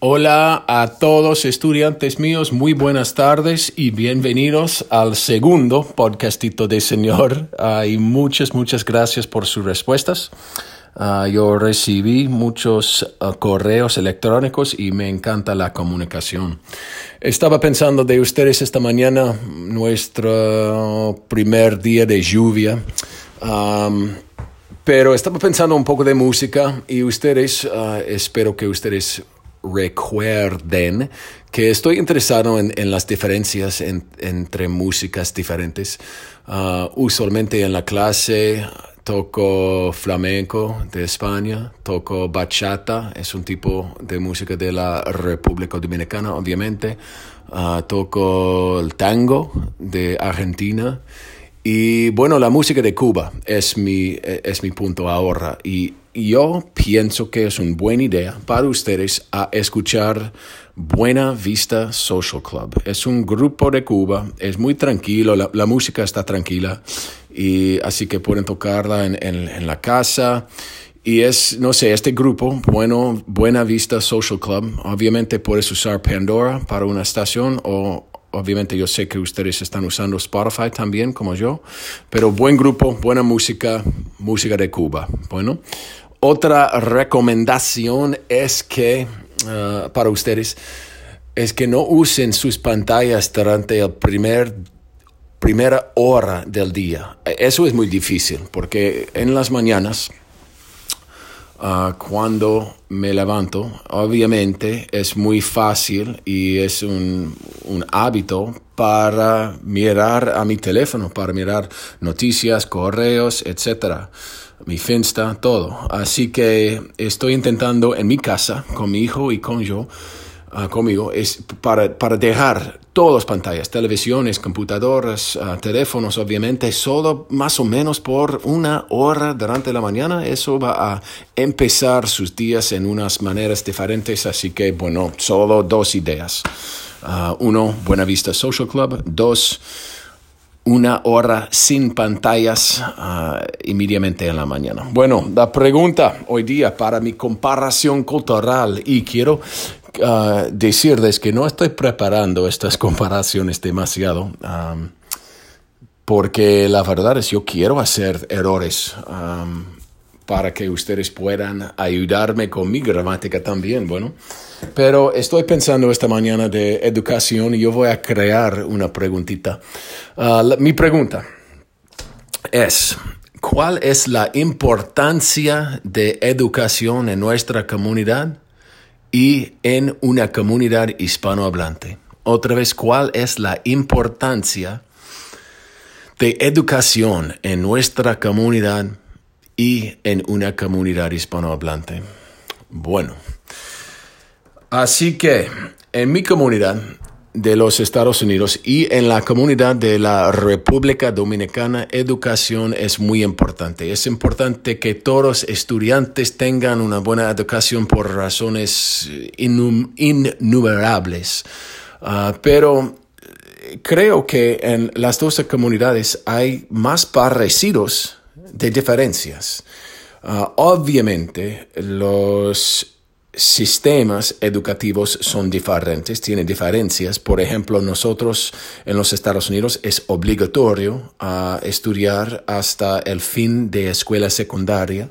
Hola a todos estudiantes míos, muy buenas tardes y bienvenidos al segundo podcastito de Señor. Y muchas, muchas gracias por sus respuestas. Uh, yo recibí muchos uh, correos electrónicos y me encanta la comunicación. Estaba pensando de ustedes esta mañana, nuestro primer día de lluvia. Pero estaba pensando un poco de música y ustedes, uh, espero que ustedes recuerden que estoy interesado en, las diferencias en, entre músicas diferentes. Uh, usualmente en la clase toco flamenco de España, toco bachata, es un tipo de música de la República Dominicana, obviamente. Uh, toco el tango de Argentina. Y bueno, la música de Cuba es mi, es mi punto ahora. Y yo pienso que es una buena idea para ustedes a escuchar Buena Vista Social Club. Es un grupo de Cuba, es muy tranquilo, la, la música está tranquila, y así que pueden tocarla en, en, en, la casa. Y es, no sé, este grupo, bueno, Buena Vista Social Club, obviamente puedes usar Pandora para una estación o Obviamente yo sé que ustedes están usando Spotify también, como yo, pero buen grupo, buena música, música de Cuba. Bueno, otra recomendación es que, uh, para ustedes, es que no usen sus pantallas durante el primer primera hora del día. Eso es muy difícil porque en las mañanas Uh, cuando me levanto, obviamente es muy fácil y es un, un, hábito para mirar a mi teléfono, para mirar noticias, correos, etcétera, mi Finsta, todo. Así que estoy intentando en mi casa, con mi hijo y con yo, uh, conmigo, es para, para dejar todas pantallas, televisiones, computadoras, uh, teléfonos, obviamente, solo más o menos por una hora durante la mañana. Eso va a empezar sus días en unas maneras diferentes. Así que, bueno, solo dos ideas. Uh, uno, Buena Vista Social Club. Dos, una hora sin pantallas uh, inmediatamente en la mañana. Bueno, la pregunta hoy día para mi comparación cultural y quiero uh, decirles que no estoy preparando estas comparaciones demasiado, um, porque la verdad es yo quiero hacer errores para que ustedes puedan ayudarme con mi gramática también, bueno. Pero estoy pensando esta mañana de educación y yo voy a crear una preguntita. La, mi pregunta es, ¿cuál es la importancia de educación en nuestra comunidad? y en una comunidad hispanohablante. Otra vez, ¿cuál es la importancia de educación en nuestra comunidad y en una comunidad hispanohablante? Bueno, así que en mi comunidad de los Estados Unidos y en la comunidad de la República Dominicana, educación es muy importante. Es importante que todos los estudiantes tengan una buena educación por razones innumerables. Uh, pero creo que en las dos comunidades hay más parecidos de diferencias. Uh, obviamente, los sistemas educativos son diferentes, tienen diferencias. Por ejemplo, nosotros en los Estados Unidos es obligatorio uh, estudiar hasta el fin de escuela secundaria,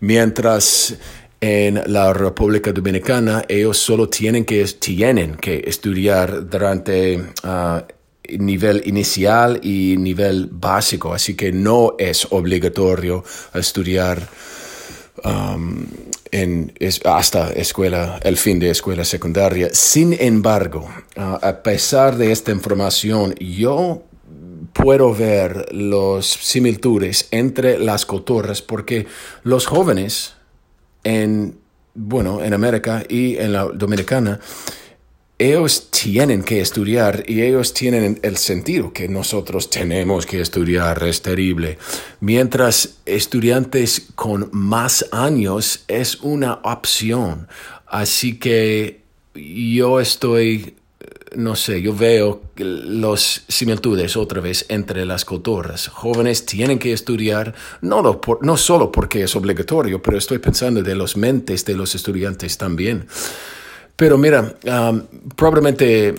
mientras en la República Dominicana ellos solo tienen que, tienen que estudiar durante uh, nivel inicial y nivel básico, así que no es obligatorio estudiar um, en, hasta escuela, el fin de escuela secundaria. Sin embargo, uh, a pesar de esta información, yo puedo ver las similitudes entre las culturas porque los jóvenes en, bueno, en América y en la Dominicana ellos tienen que estudiar y ellos tienen el sentido que nosotros tenemos que estudiar, es terrible. Mientras estudiantes con más años es una opción. Así que yo estoy, no sé, yo veo las similitudes otra vez entre las culturas. Jóvenes tienen que estudiar, no, por, no solo porque es obligatorio, pero estoy pensando de los mentes de los estudiantes también. Pero mira, probablemente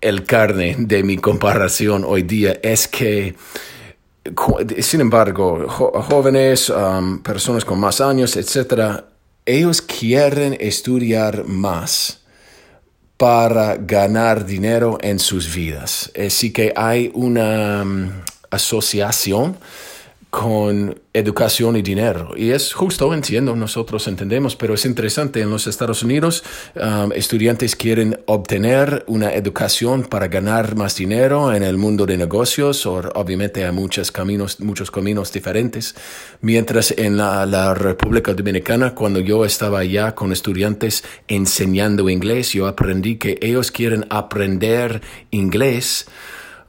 el carne de mi comparación hoy día es que, sin embargo, jóvenes, personas con más años, etcétera, ellos quieren estudiar más para ganar dinero en sus vidas. Así que hay una asociación con educación y dinero. Y es justo, entiendo, nosotros entendemos, pero es interesante, en los Estados Unidos um, estudiantes quieren obtener una educación para ganar más dinero en el mundo de negocios, o obviamente hay muchos caminos, muchos caminos diferentes, mientras en la, la República Dominicana, cuando yo estaba allá con estudiantes enseñando inglés, yo aprendí que ellos quieren aprender inglés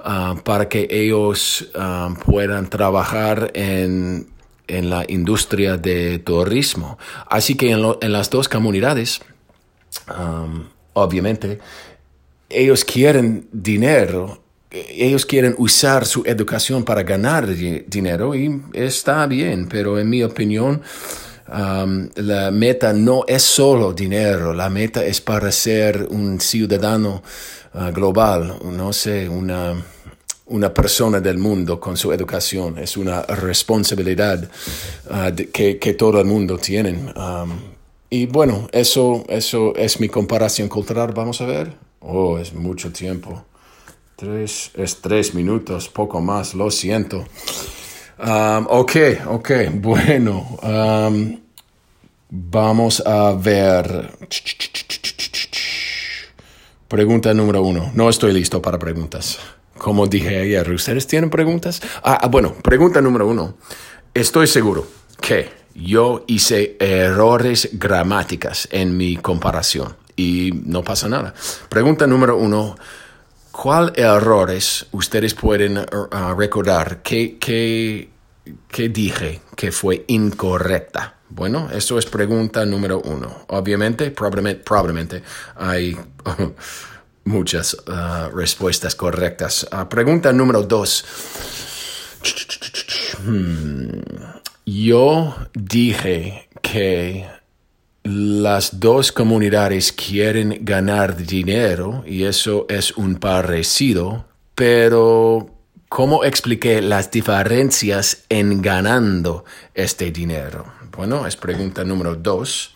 Ah, para que ellos ah, puedan trabajar en, en, la industria de turismo. Así que en, las dos comunidades, obviamente, ellos quieren dinero ellos quieren usar su educación para ganar dinero y está bien, pero en mi opinión, la meta no es solo dinero, la meta es para ser un ciudadano Ah, global, no sé, una, una persona del mundo con su educación. Es una responsabilidad ah, que, que, todo el mundo tiene. y bueno, eso, eso es mi comparación cultural. Vamos a ver. Oh, es mucho tiempo. Tres, es tres minutos, poco más, lo siento. ok, ok, bueno. vamos a ver. Pregunta número uno. No estoy listo para preguntas. Como dije ayer, ¿ustedes tienen preguntas? Ah, ah, bueno, pregunta número uno. Estoy seguro que yo hice errores gramáticas en mi comparación y no pasa nada. Pregunta número uno. ¿Cuál errores ustedes pueden uh, recordar que, que, que dije que fue incorrecta? Bueno, eso es pregunta número uno. Obviamente, probablemente, probablemente hay muchas uh, respuestas correctas. Uh, pregunta número dos. Hmm. Yo dije que las dos comunidades quieren ganar dinero y eso es un parecido, pero ¿cómo expliqué las diferencias en ganando este dinero? Bueno, es pregunta número dos.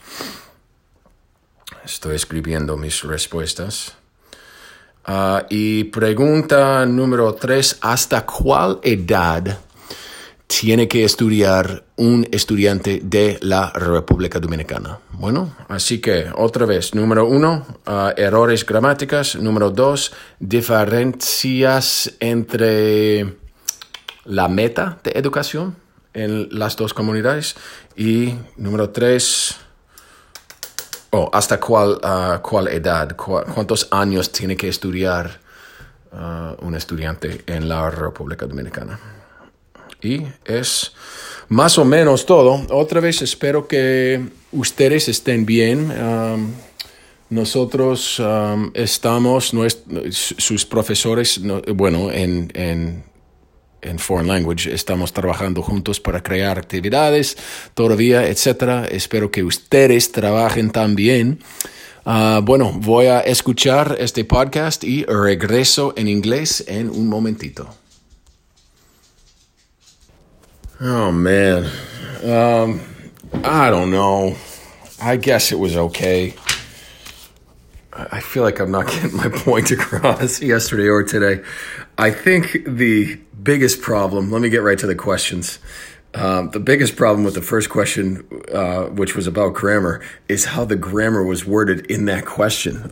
Estoy escribiendo mis respuestas. Ah, y pregunta número tres, ¿hasta cuál edad tiene que estudiar un estudiante de la República Dominicana? Bueno, así que otra vez, número uno, ah, errores gramáticas. Número dos, diferencias entre la meta de educación en las dos comunidades. Y número tres, oh, ¿hasta cuál, uh, cuál edad? ¿Cuántos años tiene que estudiar uh, un estudiante en la República Dominicana? Y es más o menos todo. Otra vez espero que ustedes estén bien. Nosotros estamos, sus profesores, bueno, en, en en Foreign Language. Estamos trabajando juntos para crear actividades todavía, etcétera. Espero que ustedes trabajen también. Uh, bueno, voy a escuchar este podcast y regreso en inglés en un momentito. Oh man, um, I don't know. I guess it was okay. I feel like I'm not getting my point across yesterday or today. I think the biggest problem, let me get right to the questions. Um, the biggest problem with the first question, uh, which was about grammar, is how the grammar was worded in that question.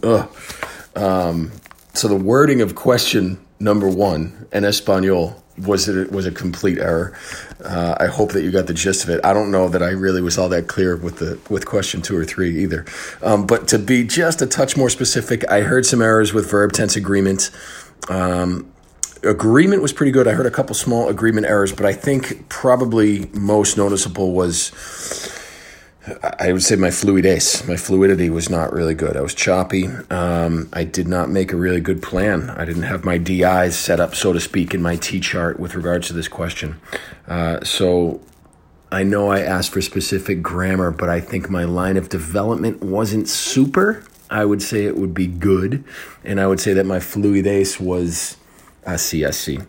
Um, so the wording of question number one in Espanol was it was a complete error. Uh, I hope that you got the gist of it. I don't know that I really was all that clear with the with question two or three either. Um, but to be just a touch more specific, I heard some errors with verb tense agreement. Um, agreement was pretty good. I heard a couple small agreement errors, but I think probably most noticeable was I would say my fluidez, my fluidity was not really good. I was choppy. Um, I did not make a really good plan. I didn't have my DIs set up, so to speak, in my T chart with regards to this question. Uh, so I know I asked for specific grammar, but I think my line of development wasn't super I would say it would be good. And I would say that my fluidez was así, así.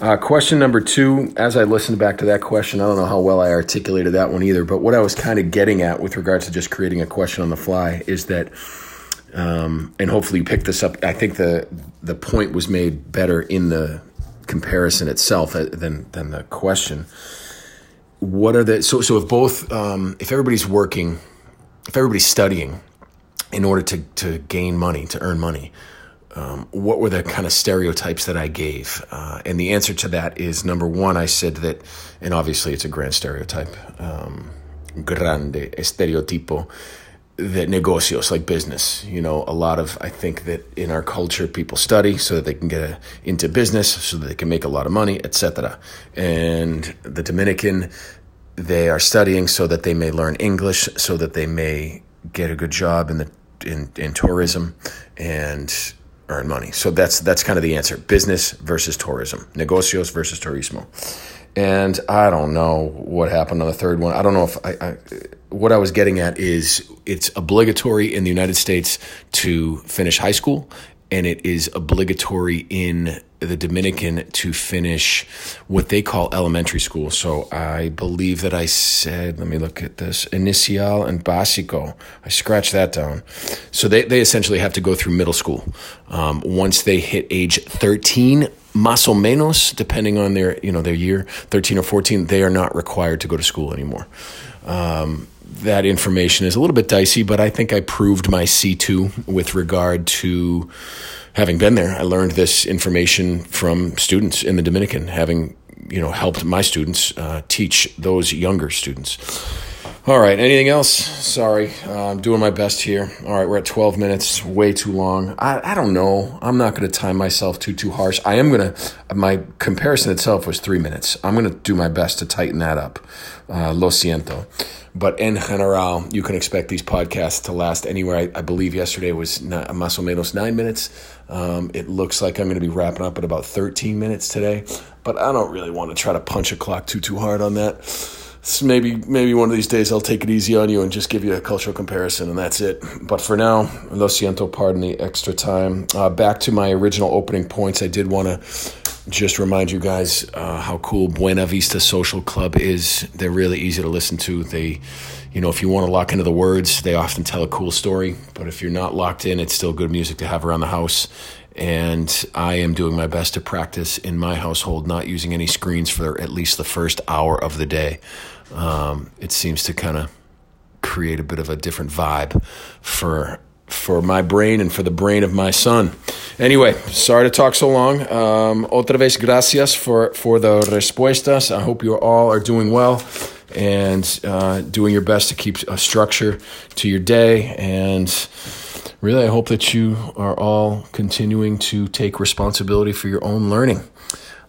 Uh, question number two, as I listened back to that question, I don't know how well I articulated that one either, but what I was kind of getting at with regards to just creating a question on the fly is that, um, and hopefully you picked this up. I think the the point was made better in the comparison itself uh, than than the question. What are the so so if both um, if everybody's working, if everybody's studying in order to to gain money to earn money, um, what were the kind of stereotypes that I gave? Uh, and the answer to that is number one, I said that, and obviously it's a grand stereotype, um, grande estereotipo, that negocios, like business, you know, a lot of, I think that in our culture, people study so that they can get a, into business, so that they can make a lot of money, etc. And the Dominican, they are studying so that they may learn English, so that they may get a good job in the in, in tourism and earn money. So that's that's kind of the answer: business versus tourism, negocios versus turismo. And I don't know what happened on the third one. I don't know if I, I what I was getting at is it's obligatory in the United States to finish high school, and it is obligatory in the Dominican to finish what they call elementary school. So I believe that I said, let me look at this, inicial and básico. I scratched that down. So they, they essentially have to go through middle school. Um, once they hit age 13, más o menos, depending on their, you know, their year, 13 or 14, they are not required to go to school anymore. Um, that information is a little bit dicey, but I think I proved my C2 with regard to having been there, I learned this information from students in the Dominican, having you know helped my students uh, teach those younger students. All right, anything else? Sorry, uh, I'm doing my best here. All right, we're at 12 minutes, way too long. I, I don't know. I'm not going to time myself too too harsh. I am going to. My comparison itself was three minutes. I'm going to do my best to tighten that up. Uh, lo siento. But in general, you can expect these podcasts to last anywhere. I, I believe yesterday was not, más o menos nine minutes. Um, it looks like I'm going to be wrapping up at about 13 minutes today, but I don't really want to try to punch a clock too too hard on that. So maybe maybe one of these days I'll take it easy on you and just give you a cultural comparison, and that's it. But for now, lo siento, pardon the extra time. Uh, back to my original opening points. I did want to just remind you guys uh, how cool Buena Vista Social Club is. They're really easy to listen to. They you know, if you want to lock into the words, they often tell a cool story. But if you're not locked in, it's still good music to have around the house. And I am doing my best to practice in my household, not using any screens for at least the first hour of the day. Um, it seems to kind of create a bit of a different vibe for for my brain and for the brain of my son. Anyway, sorry to talk so long. Um, otra vez gracias for, for the respuestas. I hope you all are doing well and uh, doing your best to keep a structure to your day. And really, I hope that you are all continuing to take responsibility for your own learning.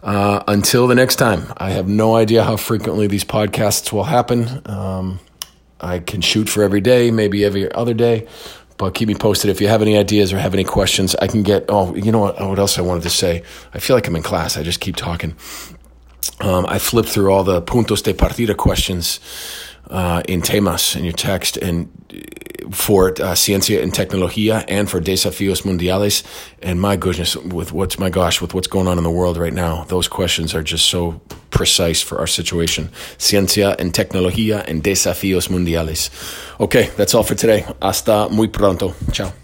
Uh, until the next time, I have no idea how frequently these podcasts will happen. Um, I can shoot for every day, maybe every other day, but keep me posted if you have any ideas or have any questions. I can get. Oh, you know what? What else I wanted to say? I feel like I'm in class. I just keep talking. Um, I flipped through all the puntos de partida questions uh, in temas in your text and for uh, ciencia and tecnología and for desafíos mundiales. And my goodness, with what's my gosh, with what's going on in the world right now, those questions are just so precise for our situation. Ciencia and tecnología and desafíos mundiales. Okay, that's all for today. Hasta muy pronto. Ciao.